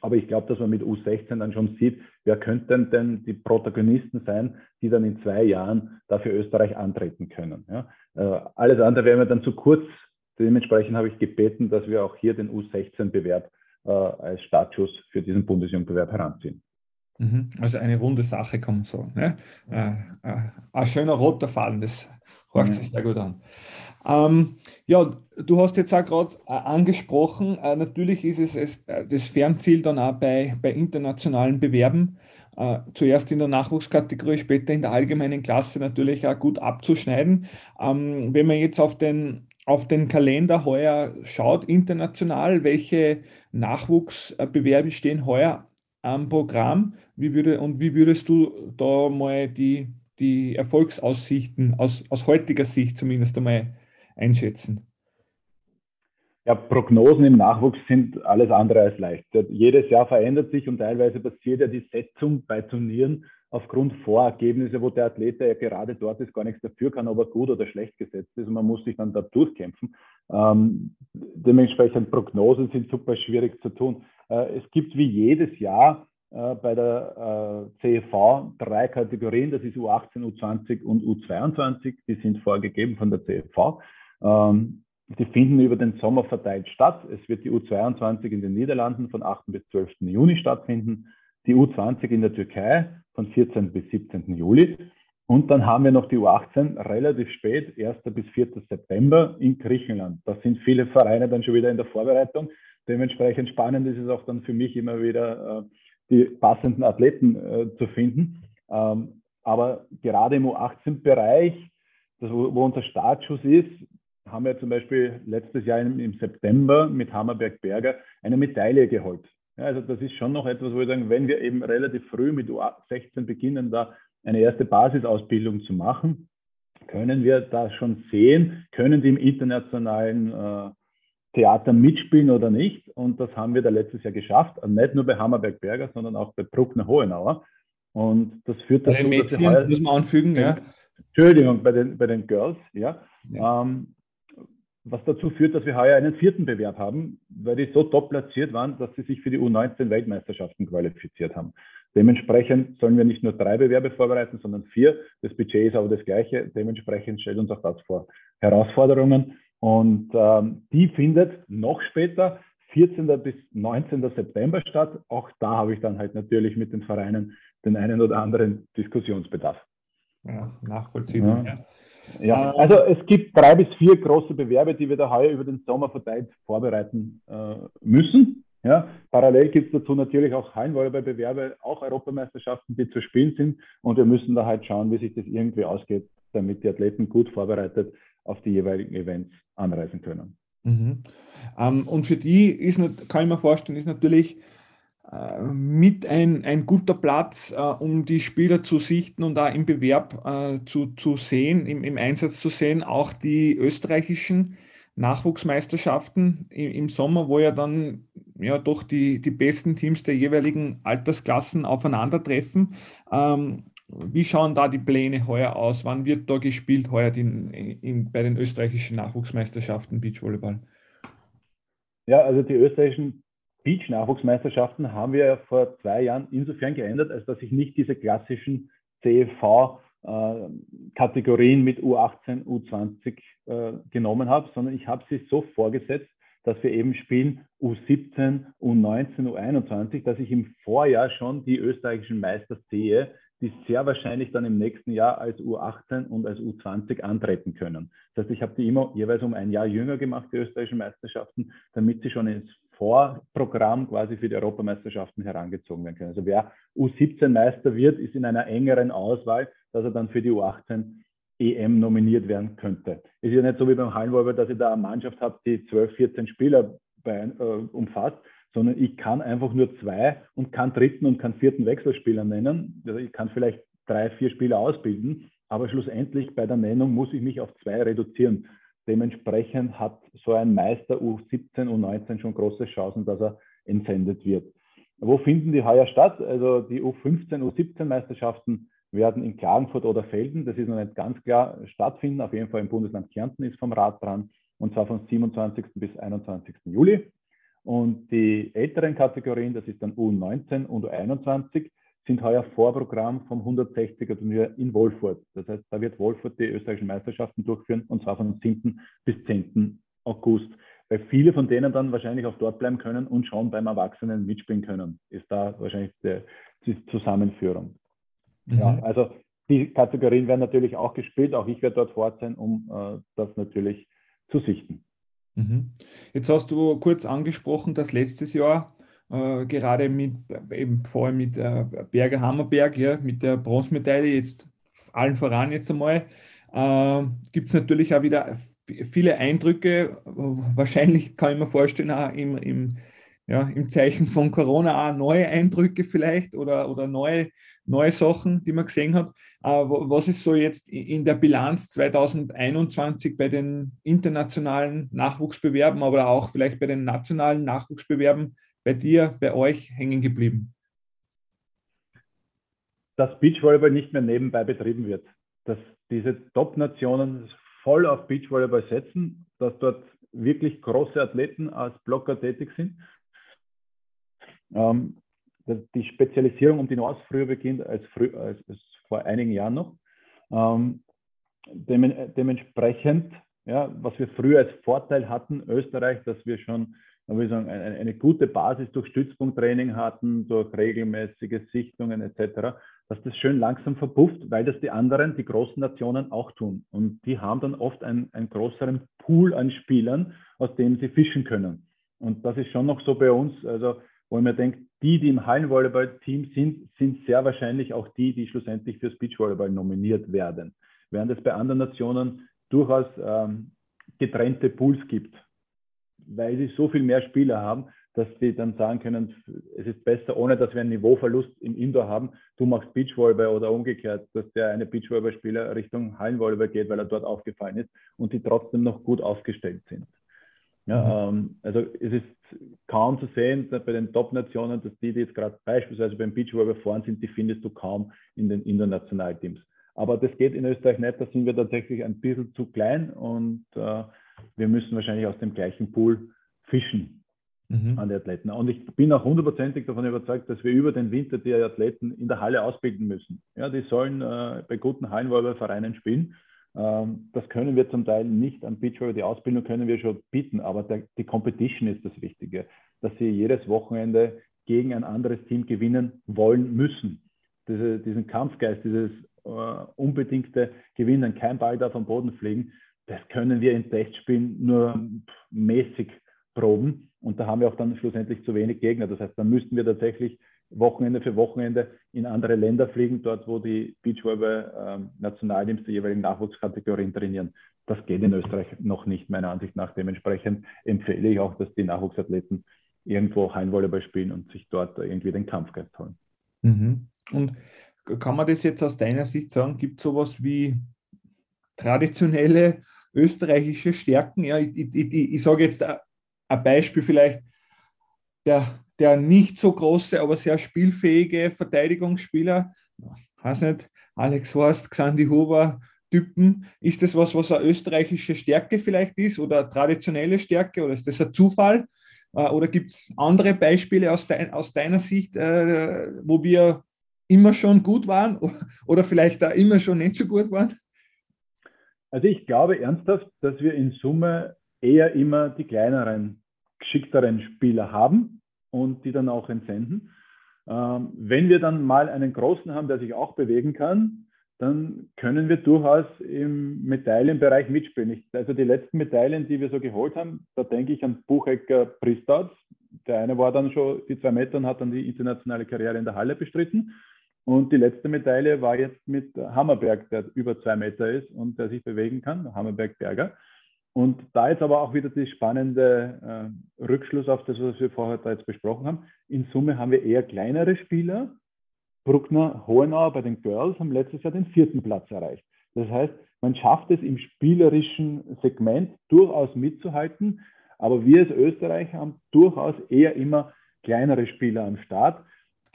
Aber ich glaube, dass man mit U16 dann schon sieht, wer könnten denn die Protagonisten sein, die dann in zwei Jahren dafür Österreich antreten können. Ja. Äh, alles andere wäre mir dann zu kurz. Dementsprechend habe ich gebeten, dass wir auch hier den U16-Bewerb äh, als Startschuss für diesen Bundesjugendbewerb heranziehen. Mhm. Also eine runde Sache kann man sagen. Ne? Äh, äh, ein schöner roter Faden, das hört sich sehr gut an. Ähm, ja, du hast jetzt auch gerade äh, angesprochen, äh, natürlich ist es, es äh, das Fernziel dann auch bei, bei internationalen Bewerben. äh, zuerst in der Nachwuchskategorie, später in der allgemeinen Klasse natürlich auch gut abzuschneiden. Ähm, wenn man jetzt auf den, auf den Kalender heuer schaut, international, welche Nachwuchsbewerbe stehen heuer am Programm? Wie würde, und wie würdest du da mal die, die Erfolgsaussichten aus, aus heutiger Sicht zumindest einmal einschätzen? Ja, Prognosen im Nachwuchs sind alles andere als leicht. Jedes Jahr verändert sich und teilweise passiert ja die Setzung bei Turnieren aufgrund Vorergebnisse, wo der Athlet, der ja gerade dort ist, gar nichts dafür kann, ob er gut oder schlecht gesetzt ist und man muss sich dann da durchkämpfen. Ähm, dementsprechend Prognosen sind super schwierig zu tun. Äh, es gibt wie jedes Jahr äh, bei der äh, CEV drei Kategorien, das ist U18, U20 und U22, die sind vorgegeben von der CEV. Ähm, die finden über den Sommer verteilt statt. Es wird die U22 in den Niederlanden von 8. bis 12. Juni stattfinden, die U20 in der Türkei von 14. bis 17. Juli. Und dann haben wir noch die U18 relativ spät, 1. bis 4. September in Griechenland. Da sind viele Vereine dann schon wieder in der Vorbereitung. Dementsprechend spannend ist es auch dann für mich immer wieder, äh, die passenden Athleten äh, zu finden. Ähm, aber gerade im U18-Bereich, wo unser Startschuss ist, haben wir zum Beispiel letztes Jahr im, im September mit Hammerberg Berger eine Medaille geholt. Ja, also das ist schon noch etwas, wo wir sagen, wenn wir eben relativ früh mit U16 beginnen, da eine erste Basisausbildung zu machen, können wir da schon sehen, können die im internationalen äh, Theater mitspielen oder nicht. Und das haben wir da letztes Jahr geschafft. Und nicht nur bei Hammerberg Berger, sondern auch bei Bruckner Hohenauer. Und das führt dazu, bei den Mädchen, dass wir muss man anfügen, ja. Entschuldigung, bei den, bei den Girls, ja. ja. Ähm, was dazu führt, dass wir heuer einen vierten Bewerb haben, weil die so top platziert waren, dass sie sich für die U19 Weltmeisterschaften qualifiziert haben. Dementsprechend sollen wir nicht nur drei Bewerbe vorbereiten, sondern vier. Das Budget ist aber das gleiche. Dementsprechend stellt uns auch das vor Herausforderungen. Und ähm, die findet noch später, 14. bis 19. September statt. Auch da habe ich dann halt natürlich mit den Vereinen den einen oder anderen Diskussionsbedarf. Ja, nachvollziehbar. Ja. Ja, ähm, also es gibt drei bis vier große Bewerbe, die wir da heuer über den Sommer verteilt vorbereiten äh, müssen. Ja, parallel gibt es dazu natürlich auch Hallenvolleyball-Bewerbe, auch Europameisterschaften, die zu spielen sind. Und wir müssen da halt schauen, wie sich das irgendwie ausgeht, damit die Athleten gut vorbereitet auf die jeweiligen Events anreisen können. Mhm. Ähm, und für die ist, kann ich mir vorstellen, ist natürlich mit ein, ein guter Platz, äh, um die Spieler zu sichten und auch im Bewerb äh, zu, zu sehen, im, im Einsatz zu sehen, auch die österreichischen Nachwuchsmeisterschaften im, im Sommer, wo ja dann ja doch die, die besten Teams der jeweiligen Altersklassen aufeinandertreffen. Ähm, wie schauen da die Pläne heuer aus? Wann wird da gespielt heuer in, in, bei den österreichischen Nachwuchsmeisterschaften Beachvolleyball? Ja, also die österreichischen Beach-Nachwuchsmeisterschaften haben wir vor zwei Jahren insofern geändert, als dass ich nicht diese klassischen CEV-Kategorien mit U18, U20 äh, genommen habe, sondern ich habe sie so vorgesetzt, dass wir eben spielen U17, U19, U21, dass ich im Vorjahr schon die österreichischen Meister sehe, die sehr wahrscheinlich dann im nächsten Jahr als U18 und als U20 antreten können. Das heißt, ich habe die immer jeweils um ein Jahr jünger gemacht, die österreichischen Meisterschaften, damit sie schon ins Vorprogramm quasi für die Europameisterschaften herangezogen werden können. Also wer U17-Meister wird, ist in einer engeren Auswahl, dass er dann für die U18 EM nominiert werden könnte. Es ist ja nicht so wie beim Hallenvolleyball, dass ich da eine Mannschaft habe, die 12, 14 Spieler bei, äh, umfasst, sondern ich kann einfach nur zwei und kann dritten und kann vierten Wechselspieler nennen. Also ich kann vielleicht drei, vier Spieler ausbilden, aber schlussendlich bei der Nennung muss ich mich auf zwei reduzieren. Dementsprechend hat so ein Meister U17, U19 schon große Chancen, dass er entsendet wird. Wo finden die heuer statt? Also die U15, U17 Meisterschaften werden in Klagenfurt oder Felden, das ist noch nicht ganz klar, stattfinden. Auf jeden Fall im Bundesland Kärnten ist vom Rad dran und zwar vom 27. bis 21. Juli. Und die älteren Kategorien, das ist dann U19 und U21, sind heuer Vorprogramm vom 160er Turnier in Wolfurt. Das heißt, da wird Wolfurt die österreichischen Meisterschaften durchführen und zwar vom 7. bis 10. August. Weil viele von denen dann wahrscheinlich auch dort bleiben können und schon beim Erwachsenen mitspielen können, ist da wahrscheinlich die, die Zusammenführung. Mhm. Ja, also die Kategorien werden natürlich auch gespielt. Auch ich werde dort fort sein, um äh, das natürlich zu sichten. Mhm. Jetzt hast du kurz angesprochen, dass letztes Jahr äh, gerade mit, eben vor allem mit äh, Berger Hammerberg, ja, mit der Bronzemedaille, jetzt allen voran jetzt einmal, äh, gibt es natürlich auch wieder viele Eindrücke. Wahrscheinlich kann ich mir vorstellen, auch im, im, ja, im Zeichen von Corona auch neue Eindrücke vielleicht oder, oder neue, neue Sachen, die man gesehen hat. Aber was ist so jetzt in der Bilanz 2021 bei den internationalen Nachwuchsbewerben, aber auch vielleicht bei den nationalen Nachwuchsbewerben bei dir, bei euch hängen geblieben? Dass Beachvolleyball nicht mehr nebenbei betrieben wird. Dass diese Top-Nationen voll auf Beachvolleyball setzen, dass dort wirklich große Athleten als Blocker tätig sind. Ähm, die Spezialisierung um die Nord früher beginnt als, früh, als, als, vor einigen Jahren noch. Ähm, dementsprechend, ja, was wir früher als Vorteil hatten, Österreich, dass wir schon man will sagen, eine, eine, gute Basis durch Stützpunkttraining hatten, durch regelmäßige Sichtungen etc., dass das schön langsam verpufft, weil das die anderen, die großen Nationen auch tun. Und die haben dann oft einen, einen größeren Pool an Spielern, aus dem sie fischen können. Und das ist schon noch so bei uns, also wo man denkt, die, die im Hallenvolleyball-Team sind, sind sehr wahrscheinlich auch die, die schlussendlich fürs Beachvolleyball nominiert werden. Während es bei anderen Nationen durchaus ähm, getrennte Pools gibt weil sie so viel mehr Spieler haben, dass sie dann sagen können, es ist besser, ohne dass wir einen Niveauverlust im Indoor haben. Du machst Beachvolleyball oder umgekehrt, dass der eine Beachvolleyball-Spieler Richtung Hallenvolleyball geht, weil er dort aufgefallen ist und die trotzdem noch gut aufgestellt sind. Ja, mhm. ähm, also es ist kaum zu sehen bei den Top-Nationen, dass die, die jetzt gerade beispielsweise beim Beachvolleyball vorn sind, die findest du kaum in den Internationalteams. Aber das geht in Österreich nicht, da sind wir tatsächlich ein bisschen zu klein und äh, wir müssen wahrscheinlich aus dem gleichen Pool fischen mhm. an die Athleten. Und ich bin auch hundertprozentig davon überzeugt, dass wir über den Winter die Athleten in der Halle ausbilden müssen. Ja, die sollen äh, bei guten Hallenvolleyballvereinen spielen. Ähm, das können wir zum Teil nicht am Beachvolleyball, die Ausbildung können wir schon bieten, aber der, die Competition ist das Wichtige, dass sie jedes Wochenende gegen ein anderes Team gewinnen wollen müssen. Diese, diesen Kampfgeist, dieses äh, unbedingte Gewinnen, kein Ball darf am Boden fliegen, das können wir in Testspielen nur mäßig proben. Und da haben wir auch dann schlussendlich zu wenig Gegner. Das heißt, dann müssten wir tatsächlich Wochenende für Wochenende in andere Länder fliegen, dort wo die Beachvolleyball-Nationalteams ähm, der jeweiligen Nachwuchskategorien trainieren. Das geht in Österreich noch nicht, meiner Ansicht nach. Dementsprechend empfehle ich auch, dass die Nachwuchsathleten irgendwo Heimvolleyball spielen und sich dort irgendwie den Kampfgeist holen. Mhm. Und kann man das jetzt aus deiner Sicht sagen? Gibt es sowas wie traditionelle österreichische Stärken. Ja, ich, ich, ich, ich sage jetzt ein Beispiel vielleicht, der, der nicht so große, aber sehr spielfähige Verteidigungsspieler, weiß nicht, Alex Horst, Xandi Huber, Typen, ist das was, was eine österreichische Stärke vielleicht ist oder eine traditionelle Stärke oder ist das ein Zufall? Äh, oder gibt es andere Beispiele aus, dein, aus deiner Sicht, äh, wo wir immer schon gut waren oder vielleicht auch immer schon nicht so gut waren? Also ich glaube ernsthaft, dass wir in Summe eher immer die kleineren, geschickteren Spieler haben und die dann auch entsenden. Ähm, wenn wir dann mal einen großen haben, der sich auch bewegen kann, dann können wir durchaus im Medaillenbereich mitspielen. Ich, also die letzten Medaillen, die wir so geholt haben, da denke ich an Buchecker Pristauz. Der eine war dann schon die zwei Meter und hat dann die internationale Karriere in der Halle bestritten. Und die letzte Medaille war jetzt mit Hammerberg, der über zwei Meter ist und der sich bewegen kann, Hammerberg-Berger. Und da jetzt aber auch wieder die spannende äh, Rückschluss auf das, was wir vorher da jetzt besprochen haben. In Summe haben wir eher kleinere Spieler. Bruckner, Hohenauer bei den Girls haben letztes Jahr den vierten Platz erreicht. Das heißt, man schafft es im spielerischen Segment durchaus mitzuhalten, aber wir als Österreicher haben durchaus eher immer kleinere Spieler am Start.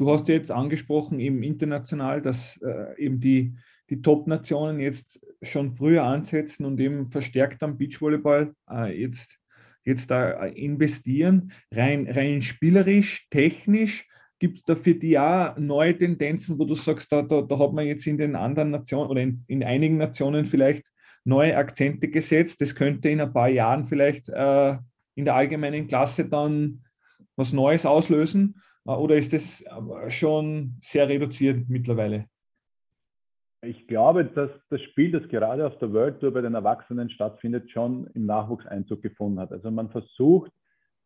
Du hast ja jetzt angesprochen, eben international, dass äh, eben die, die Top-Nationen jetzt schon früher ansetzen und eben verstärkt am Beachvolleyball äh, jetzt, jetzt da äh, investieren. Rein, rein spielerisch, technisch, gibt es da für die auch neue Tendenzen, wo du sagst, da, da, da hat man jetzt in den anderen Nationen oder in, in einigen Nationen vielleicht neue Akzente gesetzt. Das könnte in ein paar Jahren vielleicht äh, in der allgemeinen Klasse dann was Neues auslösen. Äh, oder ist das schon sehr reduziert mittlerweile? Ich glaube, dass das Spiel, das gerade auf der World Tour bei den Erwachsenen stattfindet, schon im Nachwuchs Einzug gefunden hat. Also man versucht,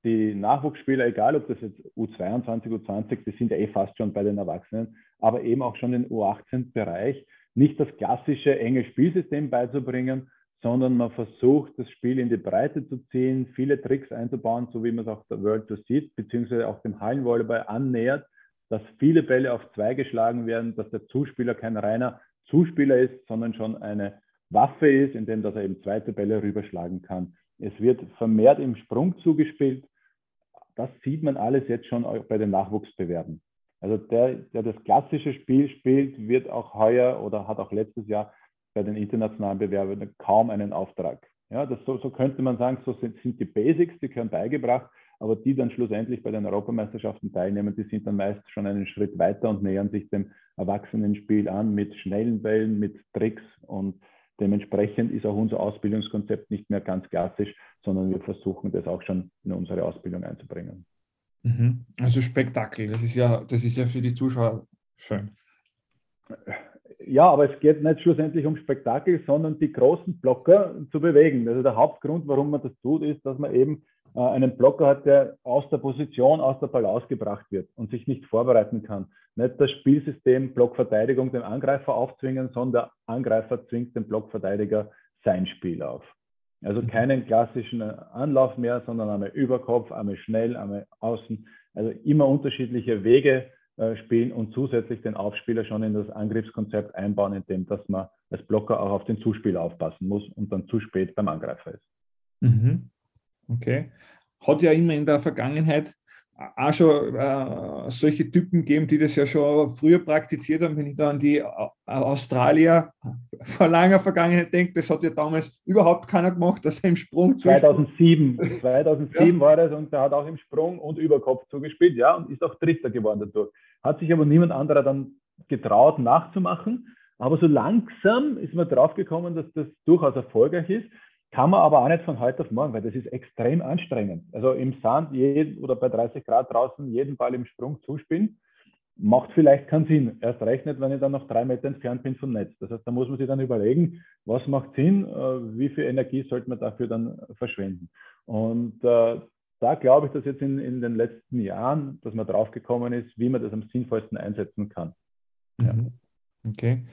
die Nachwuchsspieler, egal ob das jetzt U22, U20, die sind ja eh fast schon bei den Erwachsenen, aber eben auch schon im U18-Bereich, nicht das klassische enge Spielsystem beizubringen, sondern man versucht, das Spiel in die Breite zu ziehen, viele Tricks einzubauen, so wie man es auch der World Tour sieht, beziehungsweise auch dem Hallenvolleyball annähert, dass viele Bälle auf zwei geschlagen werden, dass der Zuspieler kein reiner Zuspieler ist, sondern schon eine Waffe ist, indem dass er eben zweite Bälle rüberschlagen kann. Es wird vermehrt im Sprung zugespielt. Das sieht man alles jetzt schon bei den Nachwuchsbewerben. Also der, der das klassische Spiel spielt, wird auch heuer oder hat auch letztes Jahr bei den internationalen Bewerbern kaum einen Auftrag. Ja, das so, so könnte man sagen, so sind, sind die Basics, die können beigebracht, aber die dann schlussendlich bei den Europameisterschaften teilnehmen, die sind dann meist schon einen Schritt weiter und nähern sich dem Erwachsenenspiel an mit schnellen Bällen, mit Tricks und dementsprechend ist auch unser Ausbildungskonzept nicht mehr ganz klassisch, sondern wir versuchen das auch schon in unsere Ausbildung einzubringen. Mhm. Also Spektakel, das ist ja, das ist ja für die Zuschauer schön. Ja, aber es geht nicht schlussendlich um Spektakel, sondern die großen Blocker zu bewegen. Also der Hauptgrund, warum man das tut, ist, dass man eben äh, einen Blocker hat, der aus der Position, aus der Balance gebracht wird und sich nicht vorbereiten kann. Nicht das Spielsystem Blockverteidigung dem Angreifer aufzwingen, sondern der Angreifer zwingt den Blockverteidiger sein Spiel auf. Also mhm. keinen klassischen Anlauf mehr, sondern einmal über Kopf, einmal schnell, einmal außen. Also immer unterschiedliche Wege äh, spielen und zusätzlich den Aufspieler schon in das Angriffskonzept einbauen, indem dass man als Blocker auch auf den Zuspieler aufpassen muss und dann zu spät beim Angreifer ist. Mhm. Okay. Hat ja immer in der Vergangenheit auch schon äh, solche Typen gegeben, die das ja schon früher praktiziert haben. Wenn ich da an die äh, Australier vor langer Vergangenheit denke, das hat ja damals überhaupt keiner gemacht, dass er im Sprung 2007, 2007 ja. war das und der hat auch im Sprung und Überkopf zugespielt, ja, und ist auch Dritter geworden dadurch. Hat sich aber niemand anderer dann getraut nachzumachen. Aber so langsam ist man draufgekommen, dass das durchaus erfolgreich ist. Kann man aber auch nicht von heute auf morgen, weil das ist extrem anstrengend. Also im Sand oder bei 30 Grad draußen jeden Ball im Sprung zuspielen, macht vielleicht keinen Sinn. Erst recht nicht, wenn ich dann noch drei Meter entfernt bin vom Netz. Das heißt, da muss man sich dann überlegen, was macht Sinn, äh, wie viel Energie sollte man dafür dann verschwenden. Und äh, da glaube ich, dass jetzt in, in den letzten Jahren, dass man drauf gekommen ist, wie man das am sinnvollsten einsetzen kann. Ja. Mhm. Okay.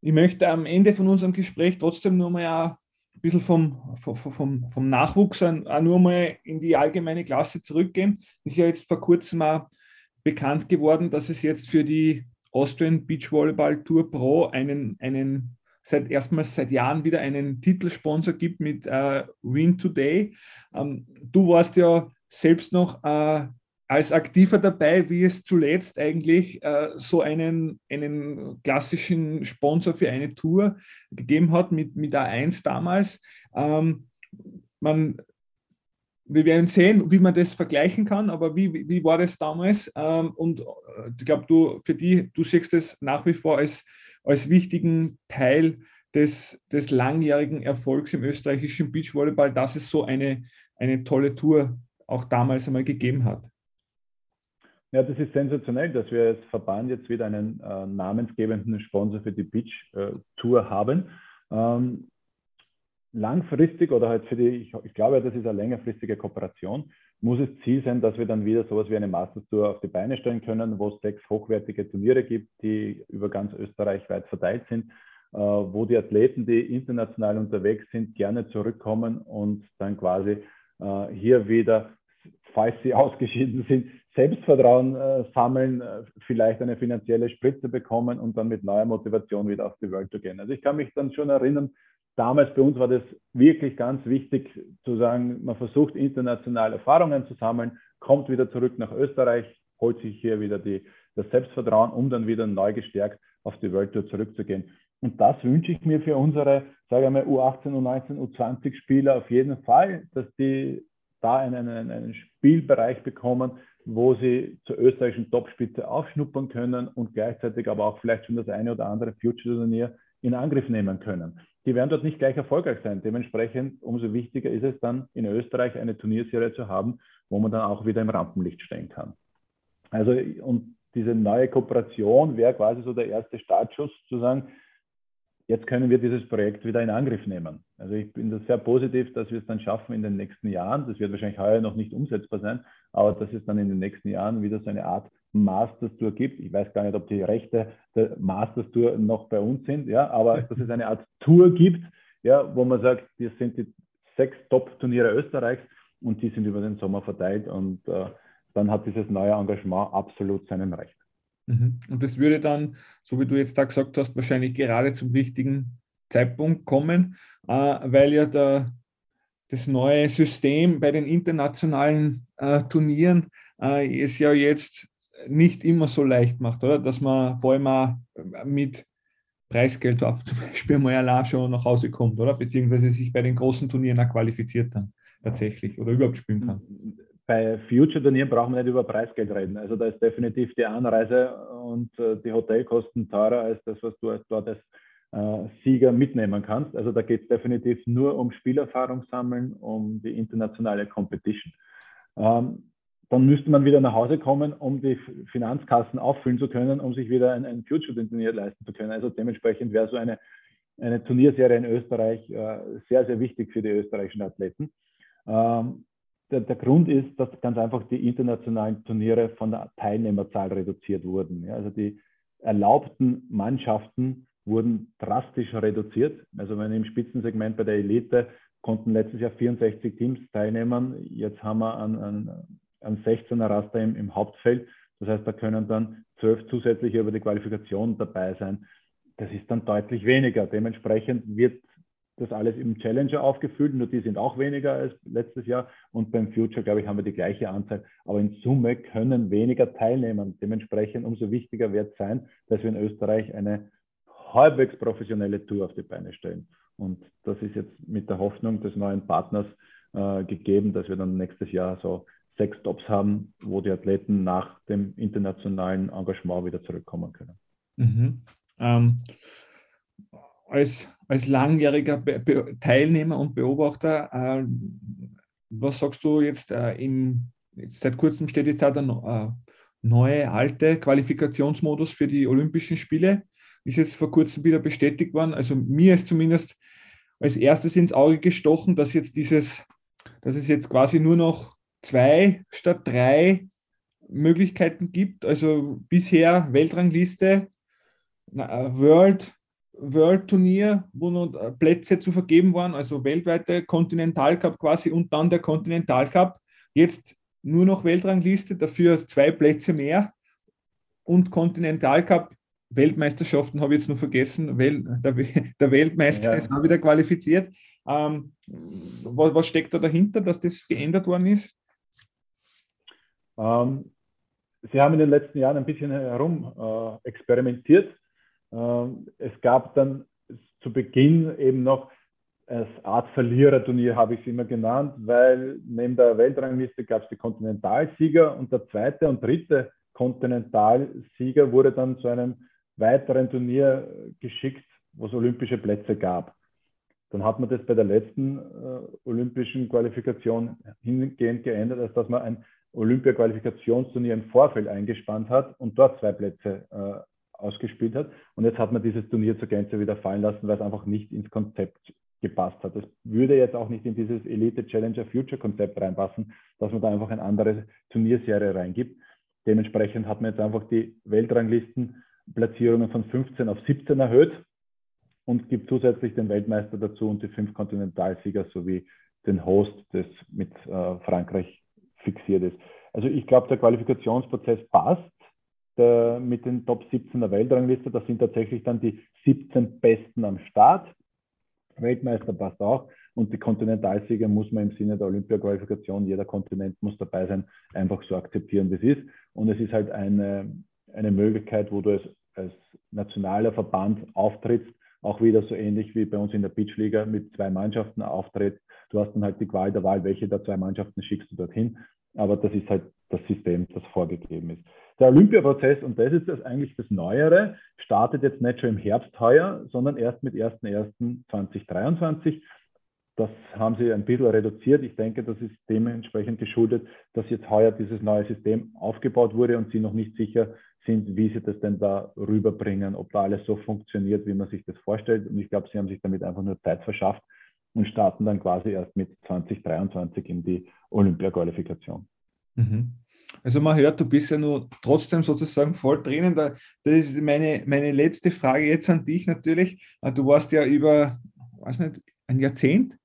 Ich möchte am Ende von unserem Gespräch trotzdem nur mal ein bisschen vom, vom, vom Nachwuchs auch nur mal in die allgemeine Klasse zurückgehen. Ist ja jetzt vor kurzem auch bekannt geworden, dass es jetzt für die Austrian Beach Volleyball Tour Pro einen, einen seit erstmals seit Jahren wieder einen Titelsponsor gibt mit äh, Win Today. Ähm, du warst ja selbst noch äh, als Aktiver dabei, wie es zuletzt eigentlich äh, so einen, einen klassischen Sponsor für eine Tour gegeben hat mit, mit A1 damals. Ähm, man, wir werden sehen, wie man das vergleichen kann, aber wie, wie, wie war das damals? Ähm, und äh, ich glaube, du für die, du siehst es nach wie vor als, als wichtigen Teil des, des langjährigen Erfolgs im österreichischen Beachvolleyball, dass es so eine, eine tolle Tour auch damals einmal gegeben hat. Ja, das ist sensationell, dass wir als Verband jetzt wieder einen äh, namensgebenden Sponsor für die Beach äh, Tour haben. Ähm, langfristig oder halt für die, ich, ich, glaube, das ist eine längerfristige Kooperation, muss es Ziel sein, dass wir dann wieder sowas wie eine Masters Tour auf die Beine stellen können, wo es sechs hochwertige Turniere gibt, die über ganz Österreich weit verteilt sind, äh, wo die Athleten, die international unterwegs sind, gerne zurückkommen und dann quasi äh, hier wieder falls sie ausgeschieden sind, Selbstvertrauen äh, sammeln, äh, vielleicht eine finanzielle Spritze bekommen und dann mit neuer Motivation wieder auf die Welt zu gehen. Also ich kann mich dann schon erinnern, damals bei uns war das wirklich ganz wichtig zu sagen, man versucht international Erfahrungen zu sammeln, kommt wieder zurück nach Österreich, holt sich hier wieder die, das Selbstvertrauen, um dann wieder neu gestärkt auf die Welt zurückzugehen. Und das wünsche ich mir für unsere, sage ich mal, U18, U19, U20 Spieler auf jeden Fall, dass die da einen, einen, einen Spielbereich bekommen, wo sie zur österreichischen Topspitze aufschnuppern können und gleichzeitig aber auch vielleicht schon das eine oder andere Future-Turnier in Angriff nehmen können. Die werden dort nicht gleich erfolgreich sein. Dementsprechend umso wichtiger ist es dann in Österreich eine Turnierserie zu haben, wo man dann auch wieder im Rampenlicht stehen kann. Also und diese neue Kooperation wäre quasi so der erste Startschuss zu sagen, jetzt können wir dieses Projekt wieder in Angriff nehmen. Also ich bin da sehr positiv, dass wir es dann schaffen in den nächsten Jahren. Das wird wahrscheinlich heuer noch nicht umsetzbar sein, aber dass es dann in den nächsten Jahren wieder so eine Art Masters Tour gibt. Ich weiß gar nicht, ob die Rechte der Masters Tour noch bei uns sind, ja, aber dass es eine Art Tour gibt, ja, wo man sagt, das sind die sechs Top-Turniere Österreichs und die sind über den Sommer verteilt und äh, dann hat dieses neue Engagement absolut seinen Recht. Mhm. Und das würde dann, so wie du jetzt da gesagt hast, wahrscheinlich gerade zum richtigen Zeitpunkt kommen, äh, weil ja der, das neue System bei den internationalen äh, Turnieren äh, es ja jetzt nicht immer so leicht macht, oder? Dass man vor allem auch mit Preisgeld auch zum Beispiel mal allein schon nach Hause kommt, oder? Beziehungsweise sich bei den großen Turnieren auch qualifiziert dann tatsächlich oder überhaupt spielen kann. Bei Future-Turnieren brauchen wir nicht über Preisgeld reden. Also da ist definitiv die Anreise und äh, die Hotelkosten teurer als das, was du dort als äh, Sieger mitnehmen kannst. Also da geht es definitiv nur um Spielerfahrung sammeln, um die internationale Competition. Ähm, dann müsste man wieder nach Hause kommen, um die Finanzkassen auffüllen zu können, um sich wieder ein, ein Future-Turnier leisten zu können. Also dementsprechend wäre so eine, eine Turnierserie in Österreich äh, sehr, sehr wichtig für die österreichischen Athleten. Ähm, der, der, Grund ist, dass ganz einfach die internationalen Turniere von der Teilnehmerzahl reduziert wurden. Ja, also die erlaubten Mannschaften wurden drastisch reduziert. Also wenn im Spitzensegment bei der Elite konnten letztes Jahr 64 Teams teilnehmen. Jetzt haben wir an, an 16er Raster im, im Hauptfeld. Das heißt, da können dann zwölf zusätzliche über die Qualifikation dabei sein. Das ist dann deutlich weniger. Dementsprechend wird das alles im Challenger aufgefüllt, nur die sind auch weniger als letztes Jahr. Und beim Future, glaube ich, haben wir die gleiche Anzahl. Aber in Summe können weniger teilnehmen. Dementsprechend umso wichtiger wird es sein, dass wir in Österreich eine halbwegs professionelle Tour auf die Beine stellen. Und das ist jetzt mit der Hoffnung des neuen Partners äh, gegeben, dass wir dann nächstes Jahr so sechs Stops haben, wo die Athleten nach dem internationalen Engagement wieder zurückkommen können. Mhm. Ähm, als, als langjähriger Be Be Teilnehmer und Beobachter, äh, was sagst du jetzt, äh, im, jetzt seit kurzem steht jetzt auch der äh, neue, alte Qualifikationsmodus für die Olympischen Spiele, ist jetzt vor kurzem wieder bestätigt worden. Also mir ist zumindest als erstes ins Auge gestochen, dass jetzt dieses, dass es jetzt quasi nur noch zwei statt drei Möglichkeiten gibt. Also bisher Weltrangliste, World, World Turnier, wo noch äh, Plätze zu vergeben waren, also weltweite Continental Cup quasi und dann der Continental Cup. Jetzt nur noch Weltrangliste, dafür zwei Plätze mehr und Continental Cup. Weltmeisterschaften habe ich jetzt noch vergessen. Wel der, der, Weltmeister ja. ist auch wieder qualifiziert. Ähm, was, was, steckt da dahinter, dass das geändert worden ist? Ähm, Sie haben in den letzten Jahren ein bisschen herum äh, experimentiert ähm, es gab dann zu Beginn eben noch als Art Verliererturnier, habe ich es immer genannt, weil neben der Weltrangliste gab es die Kontinentalsieger und der zweite und dritte Kontinentalsieger wurde dann zu einem weiteren Turnier geschickt, wo es olympische Plätze gab. Dann hat man das bei der letzten äh, olympischen Qualifikation hingehend geändert, als dass man ein Olympia-Qualifikationsturnier im Vorfeld eingespannt hat und dort zwei Plätze äh, ausgespielt hat. Und jetzt hat man dieses Turnier zur Gänze wieder fallen lassen, weil es einfach nicht ins Konzept gepasst hat. Das würde jetzt auch nicht in dieses Elite Challenger Future Konzept reinpassen, dass man da einfach eine andere Turnierserie reingibt. Dementsprechend hat man jetzt einfach die Weltranglistenplatzierungen von 15 auf 17 erhöht und gibt zusätzlich den Weltmeister dazu und die fünf Kontinentalsieger sowie den Host, das mit äh, Frankreich fixiert ist. Also ich glaube, der Qualifikationsprozess passt der, mit den Top 17 der Weltrangliste. Das sind tatsächlich dann die 17 Besten am Start. Weltmeister passt auch. Und die Kontinentalsieger muss man im Sinne der Olympia-Qualifikation, jeder Kontinent muss dabei sein, einfach so akzeptieren, wie es ist. Und es ist halt eine, eine Möglichkeit, wo du als, als nationaler Verband auftrittst, auch wieder so ähnlich wie bei uns in der Beachliga mit zwei Mannschaften auftrittst. Du hast dann halt die Qual der Wahl, welche der zwei Mannschaften schickst du dorthin. Aber das ist halt das System, das vorgegeben ist. Der Olympiaprozess, und das ist das eigentlich das Neuere, startet jetzt nicht schon im Herbst heuer, sondern erst mit 1.1.2023. Das haben sie ein bisschen reduziert. Ich denke, das ist dementsprechend geschuldet, dass jetzt heuer dieses neue System aufgebaut wurde und sie noch nicht sicher sind, wie sie das denn da rüberbringen, ob da alles so funktioniert, wie man sich das vorstellt. Und ich glaube, sie haben sich damit einfach nur Zeit verschafft und starten dann quasi erst mit 2023 in die Olympiaqualifikation. Mhm. Also man hört, du bist ja nur trotzdem sozusagen voll drinnen. Da, das ist meine, meine letzte Frage jetzt an dich natürlich. Ah, du warst ja über, weiß nicht, ein Jahrzehnt,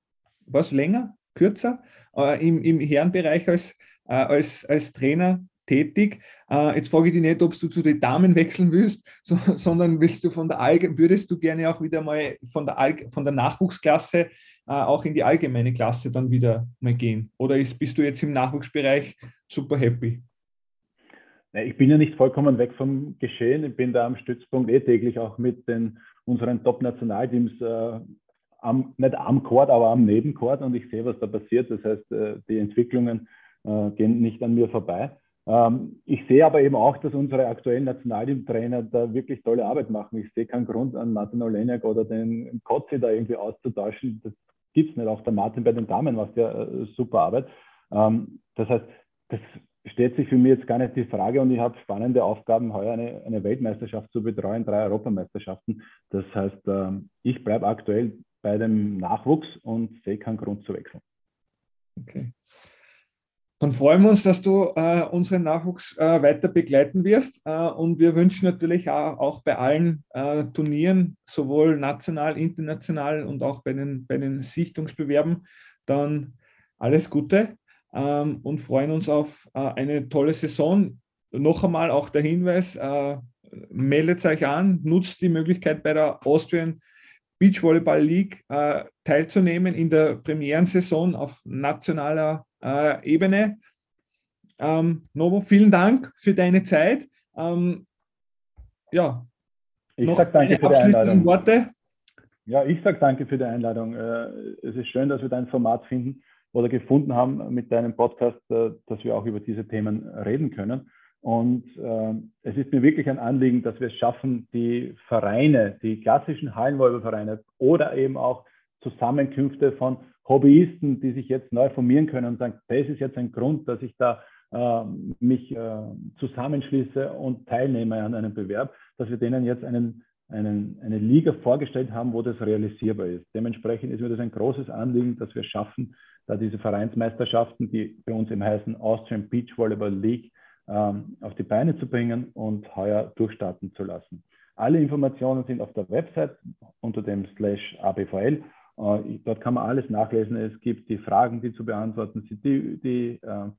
was länger, kürzer, äh, im, im Herrenbereich als, äh, als, als Trainer tätig. Äh, jetzt frage ich dich nicht, ob du zu den Damen wechseln willst, so, sondern willst du von der Allge würdest du gerne auch wieder mal von der, Allge von der Nachwuchsklasse äh, auch in die allgemeine Klasse dann wieder mal gehen? Oder ist, bist du jetzt im Nachwuchsbereich super happy? Ich bin ja nicht vollkommen weg vom Geschehen. Ich bin da am Stützpunkt eh täglich auch mit den, unseren Top-Nationalteams äh, am, nicht am Court, aber am Nebencourt und ich sehe, was da passiert. Das heißt, äh, die Entwicklungen äh, gehen nicht an mir vorbei. Ähm, ich sehe aber eben auch, dass unsere aktuellen Nationalteam-Trainer da wirklich tolle Arbeit machen. Ich sehe keinen Grund, an Martin Oleniak oder den Kotzi da irgendwie auszutauschen. Das gibt es nicht. Auch der Martin bei den Damen macht ja äh, super Arbeit. Ähm, das heißt, das stellt sich für mich jetzt gar nicht die Frage und ich habe spannende Aufgaben, heuer eine, eine Weltmeisterschaft zu betreuen, drei Europameisterschaften. Das heißt, ähm, ich bleibe aktuell bei dem Nachwuchs und sehe keinen Grund zu wechseln. Okay. Dann freuen wir uns, dass du äh, unseren Nachwuchs äh, weiter begleiten wirst. Äh, und wir wünschen natürlich auch, auch bei allen äh, Turnieren, sowohl national, international und auch bei den, bei den Sichtungsbewerben, dann alles Gute ähm, und freuen uns auf äh, eine tolle Saison. Noch einmal auch der Hinweis, äh, meldet euch an, nutzt die Möglichkeit bei der Austrian Beachvolleyball League teilzunehmen in der Premierensaison auf nationaler äh, Ebene. Ähm, Novo, vielen Dank für deine Zeit. Ähm, ja, ich noch sag danke für die Einladung. Worte. Ja, ich sage danke für die Einladung. Äh, es ist schön, dass wir dein Format finden oder gefunden haben mit deinem Podcast, äh, dass wir auch über diese Themen reden können. Und äh, es ist mir wirklich ein Anliegen, dass wir es schaffen, die Vereine, die klassischen Hallenvolleyballvereine oder eben auch Zusammenkünfte von Hobbyisten, die sich jetzt neu formieren können und sagen, das ist jetzt ein Grund, dass ich da äh, mich äh, zusammenschließe und teilnehme an einem Bewerb, dass wir denen jetzt einen, einen, eine Liga vorgestellt haben, wo das realisierbar ist. Dementsprechend ist mir das ein großes Anliegen, dass wir schaffen, da diese Vereinsmeisterschaften, die bei uns im heißen Austrian Beach Volleyball League, ähm, auf die Beine zu bringen und heuer durchstarten zu lassen. Alle Informationen sind auf der Website unter dem Slash ABVL dort kann man alles nachlesen. Es gibt die Fragen, die zu beantworten sind, die, die, äh,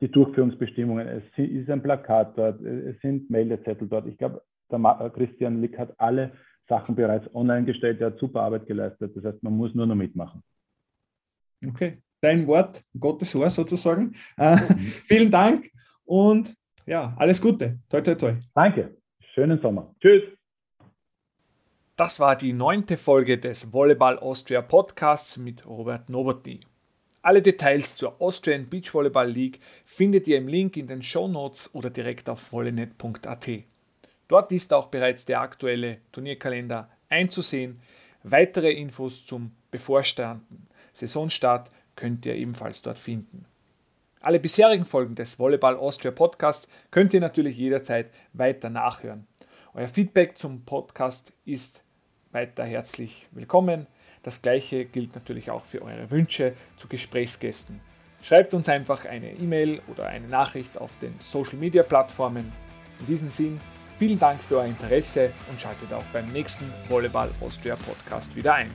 die Durchführungsbestimmungen. Es ist ein Plakat dort, es sind Meldezettel dort. Ich glaube, der äh, Christian Lick hat alle Sachen bereits online gestellt. Er hat super Arbeit geleistet. Das heißt, man muss nur noch mitmachen. Okay, dein Wort, Gottes Ohr sozusagen. Äh, mhm. vielen Dank und ja, alles Gute. Toi, toi, toi. Danke. Schönen Sommer. Tschüss. Das war die neunte Folge des Volleyball Austria Podcasts mit Robert Nowotny. Alle Details zur Austrian Beach Volleyball League findet ihr im Link in den Show Notes oder direkt auf volleynet.at. Dort ist auch bereits der aktuelle Turnierkalender einzusehen. Weitere Infos zum bevorstehenden Saisonstart könnt ihr ebenfalls dort finden. Alle bisherigen Folgen des Volleyball Austria Podcasts könnt ihr natürlich jederzeit weiter nachhören. Euer Feedback zum Podcast ist weiter herzlich willkommen. Das gleiche gilt natürlich auch für eure Wünsche zu Gesprächsgästen. Schreibt uns einfach eine E-Mail oder eine Nachricht auf den Social Media Plattformen. In diesem Sinn, vielen Dank für euer Interesse und schaltet auch beim nächsten Volleyball Austria Podcast wieder ein.